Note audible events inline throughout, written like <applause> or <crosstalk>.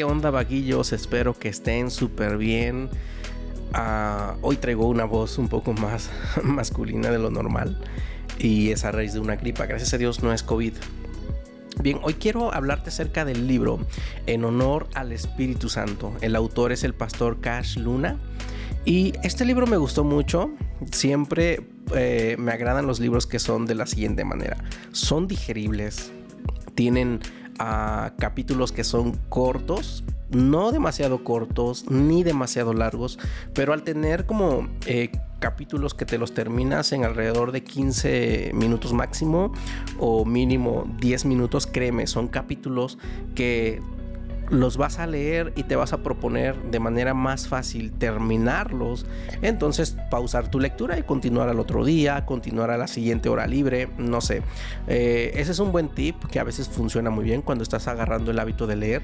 ¿Qué onda, vaguillos? Espero que estén súper bien. Ah, hoy traigo una voz un poco más <laughs> masculina de lo normal y es a raíz de una gripa. Gracias a Dios no es COVID. Bien, hoy quiero hablarte acerca del libro En honor al Espíritu Santo. El autor es el pastor Cash Luna. Y este libro me gustó mucho. Siempre eh, me agradan los libros que son de la siguiente manera. Son digeribles. Tienen ah, capítulos que son cortos, no demasiado cortos ni demasiado largos, pero al tener como eh, capítulos que te los terminas en alrededor de 15 minutos máximo o mínimo 10 minutos, créeme, son capítulos que los vas a leer y te vas a proponer de manera más fácil terminarlos. Entonces pausar tu lectura y continuar al otro día, continuar a la siguiente hora libre, no sé. Eh, ese es un buen tip que a veces funciona muy bien cuando estás agarrando el hábito de leer.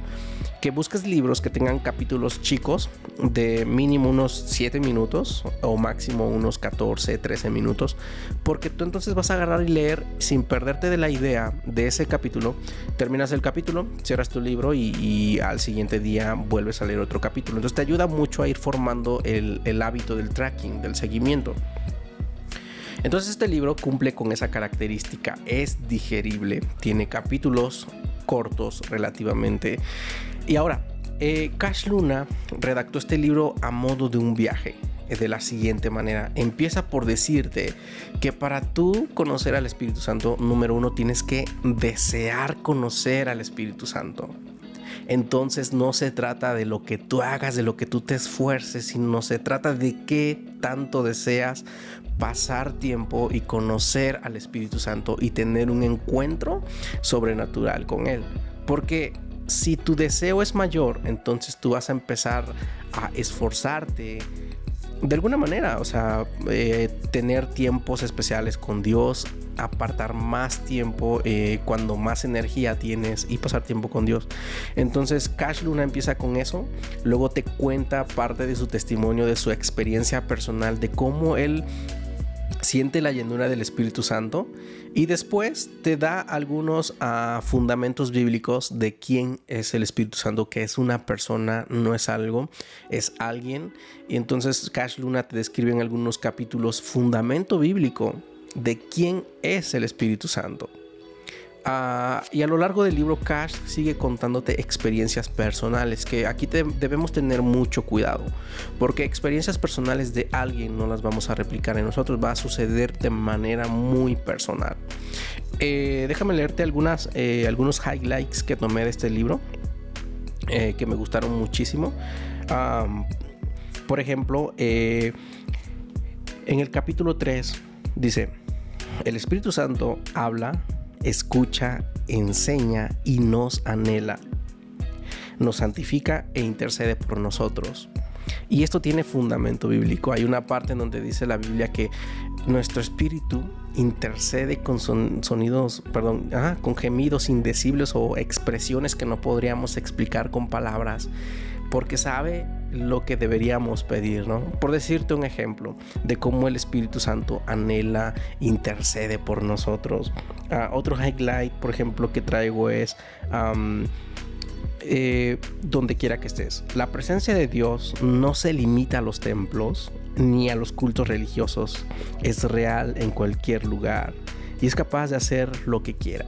Que busques libros que tengan capítulos chicos de mínimo unos 7 minutos o máximo unos 14, 13 minutos. Porque tú entonces vas a agarrar y leer sin perderte de la idea de ese capítulo. Terminas el capítulo, cierras tu libro y al siguiente día vuelves a leer otro capítulo. Entonces te ayuda mucho a ir formando el, hábito del tracking, del seguimiento. Entonces este libro cumple con esa característica, es digerible, tiene capítulos cortos relativamente. Y ahora, eh, Cash Luna redactó este libro a modo de un viaje de la siguiente manera. Empieza por decirte que para tú conocer al Espíritu Santo, número uno, tienes que desear conocer al Espíritu Santo entonces no se trata de lo que tú hagas, de lo que tú te esfuerces, sino se trata de qué tanto deseas pasar tiempo y conocer al Espíritu Santo y tener un encuentro sobrenatural con Él. Porque si tu deseo es mayor, entonces tú vas a empezar a esforzarte, de alguna manera, o sea, eh, tener tiempos especiales con Dios, apartar más tiempo eh, cuando más energía tienes y pasar tiempo con Dios. Entonces Cash Luna empieza con eso, luego te cuenta parte de su testimonio, de su experiencia personal, de cómo él siente la llenura del Espíritu Santo y después te da algunos uh, fundamentos bíblicos de quién es el Espíritu Santo, que es una persona, no es algo, es alguien. Y entonces Cash Luna te describe en algunos capítulos fundamento bíblico de quién es el Espíritu Santo. Ah, y a lo largo del libro Cash sigue contándote experiencias personales que aquí debemos tener mucho cuidado porque experiencias personales de alguien no las vamos a replicar en nosotros, va a suceder de manera muy personal. Eh, déjame leerte algunas, eh, algunos highlights que tomé de este libro eh, que me gustaron muchísimo. por ejemplo, en el capítulo 3 dice, el Espíritu Santo habla escucha, enseña y nos anhela. Nos santifica e intercede por nosotros. Y esto tiene fundamento bíblico. Hay una parte en donde dice la Biblia que nuestro espíritu intercede con sonidos, perdón, con gemidos indecibles o expresiones que no podríamos explicar con palabras, porque sabe lo que deberíamos pedir, ¿no? Por decirte un ejemplo de cómo el Espíritu Santo anhela, intercede por nosotros. Ah, otro highlight, por ejemplo, que traigo es eh, donde quiera que estés. La presencia de Dios no se limita a los templos ni a los cultos religiosos. Es real en cualquier lugar y es capaz de hacer lo que quiera.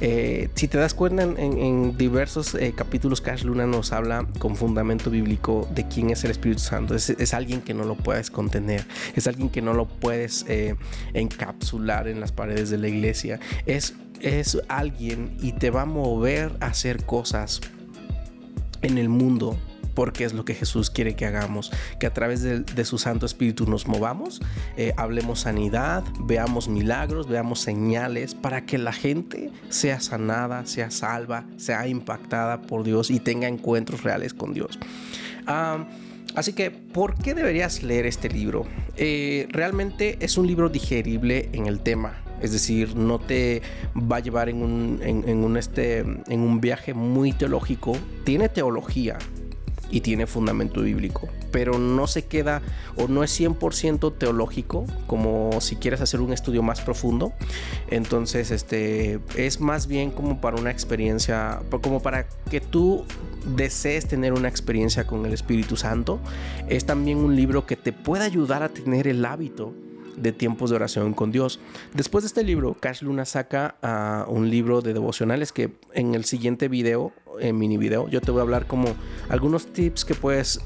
Eh, si te das cuenta, en, diversos eh, capítulos, Cash Luna nos habla con fundamento bíblico de quién es el Espíritu Santo. Es, alguien que no lo puedes contener, es alguien que no lo puedes encapsular en las paredes de la iglesia. Es, es alguien y te va a mover a hacer cosas en el mundo porque es lo que Jesús quiere que hagamos, que a través de, su Santo Espíritu nos movamos, eh, hablemos sanidad, veamos milagros, veamos señales para que la gente sea sanada, sea salva, sea impactada por Dios y tenga encuentros reales con Dios. Así que, ¿por qué deberías leer este libro? Eh, realmente es un libro digerible en el tema. Es decir, no te va a llevar en un, en un, este, en un viaje muy teológico. Tiene teología, y tiene fundamento bíblico, pero no se queda o no es 100% teológico, como si quieres hacer un estudio más profundo. Entonces, este es más bien como para una experiencia, como para que tú desees tener una experiencia con el Espíritu Santo, es también un libro que te puede ayudar a tener el hábito de tiempos de oración con Dios. Después de este libro, Cash Luna saca a un libro de devocionales que en el siguiente video, en mini video, yo te voy a hablar como algunos tips que puedes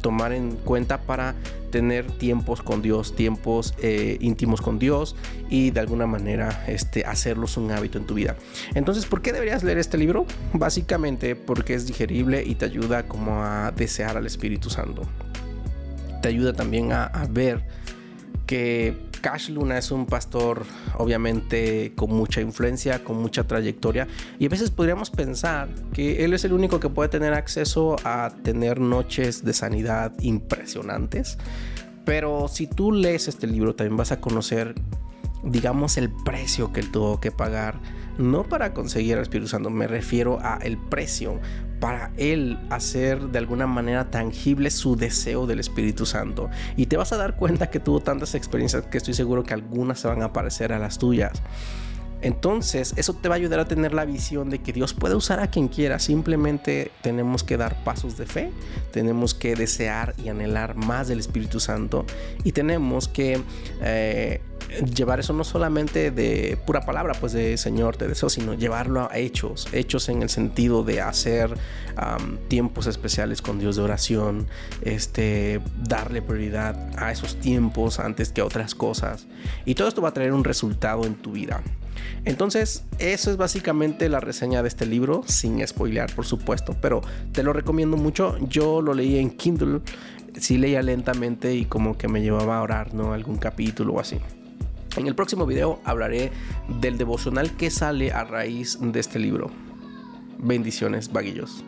tomar en cuenta para tener tiempos con Dios, tiempos eh, íntimos con Dios y de alguna manera este, hacerlos un hábito en tu vida. Entonces, ¿por qué deberías leer este libro? Básicamente porque es digerible y te ayuda como a desear al Espíritu Santo. Te ayuda también a ver que Cash Luna es un pastor obviamente con mucha influencia, con mucha trayectoria y a veces podríamos pensar que él es el único que puede tener acceso a tener noches de sanidad impresionantes. Pero si tú lees este libro también vas a conocer digamos el precio que él tuvo que pagar no para conseguir el Espíritu Santo, me refiero a el precio para él hacer de alguna manera tangible su deseo del Espíritu Santo. Y te vas a dar cuenta que tuvo tantas experiencias que estoy seguro que algunas se van a parecer a las tuyas. Entonces, eso te va a ayudar a tener la visión de que Dios puede usar a quien quiera. Simplemente tenemos que dar pasos de fe, tenemos que desear y anhelar más del Espíritu Santo y tenemos que eh, llevar eso no solamente de pura palabra, pues de Señor te deseo, sino llevarlo a hechos, hechos en el sentido de hacer tiempos especiales con Dios de oración, este, darle prioridad a esos tiempos antes que a otras cosas. Y todo esto va a traer un resultado en tu vida. Entonces, eso es básicamente la reseña de este libro, sin spoilear, por supuesto, pero te lo recomiendo mucho. Yo lo leí en Kindle, sí leía lentamente y como que me llevaba a orar, ¿no? Algún capítulo o así. En el próximo video hablaré del devocional que sale a raíz de este libro. Bendiciones, vaguillos.